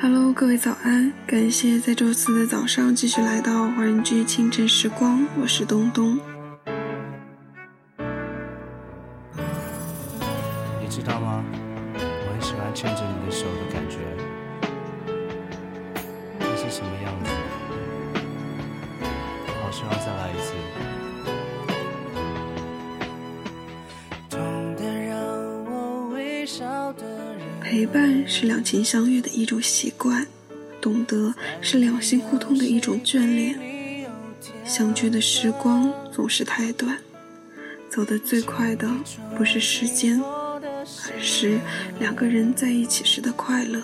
Hello，各位早安！感谢在周四的早上继续来到华人居清晨时光，我是东东。你知道吗？我很喜欢牵着你的手的感觉，那是什么样子？好希望再来一次。陪伴是两情相悦的一种习惯，懂得是两心互通的一种眷恋。相聚的时光总是太短，走得最快的不是时间，而是两个人在一起时的快乐。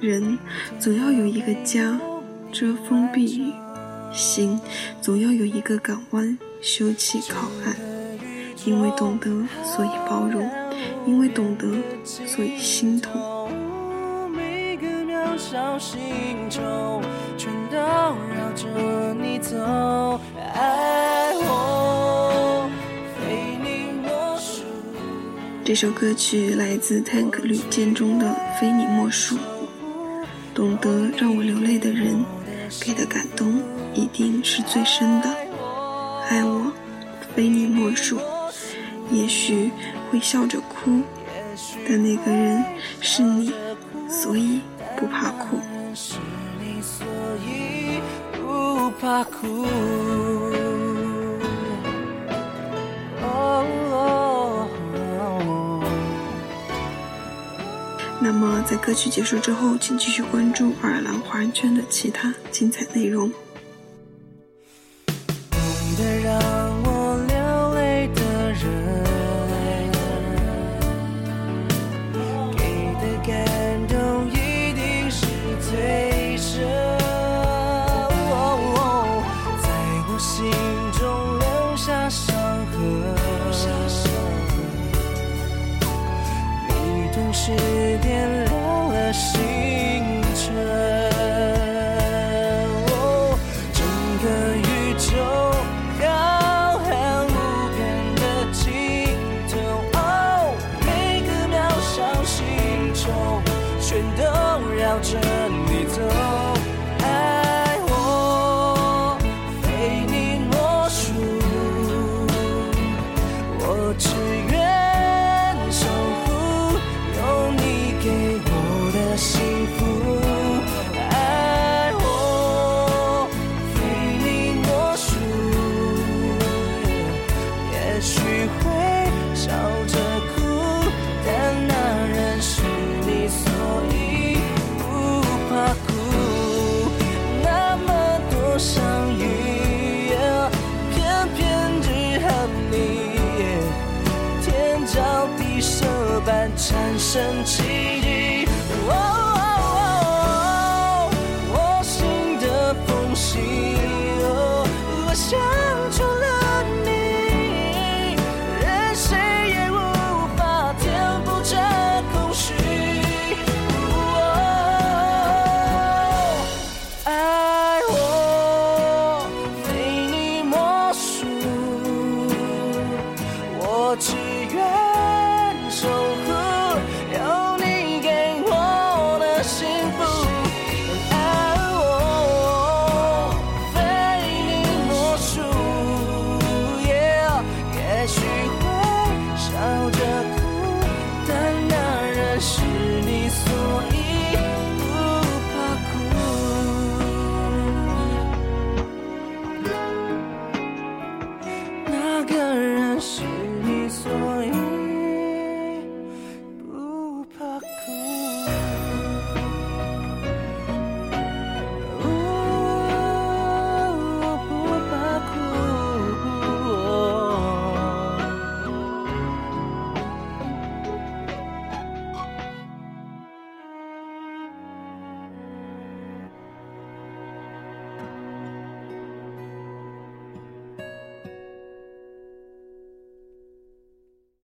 人总要有一个家，遮风避雨；心总要有一个港湾，休憩靠岸。因为懂得，所以包容；因为懂得，所以心痛。每个渺小星球，全都绕着你走。爱我，非你莫属。这首歌曲来自 Tank 吕健中的《非你莫属》，懂得让我流泪的人，给的感动一定是最深的。爱我，非你莫属。也许会笑着哭，但那个人是你，所以不怕哭。是你，所以不怕哭。哦那么，在歌曲结束之后，请继续关注爱尔兰华人圈的其他精彩内容。绕着你走。爱我，非你莫属，我只愿守护有你给我的幸福。爱我，非你莫属，也许会笑着般产生奇迹。哦我心的缝隙，哦我想是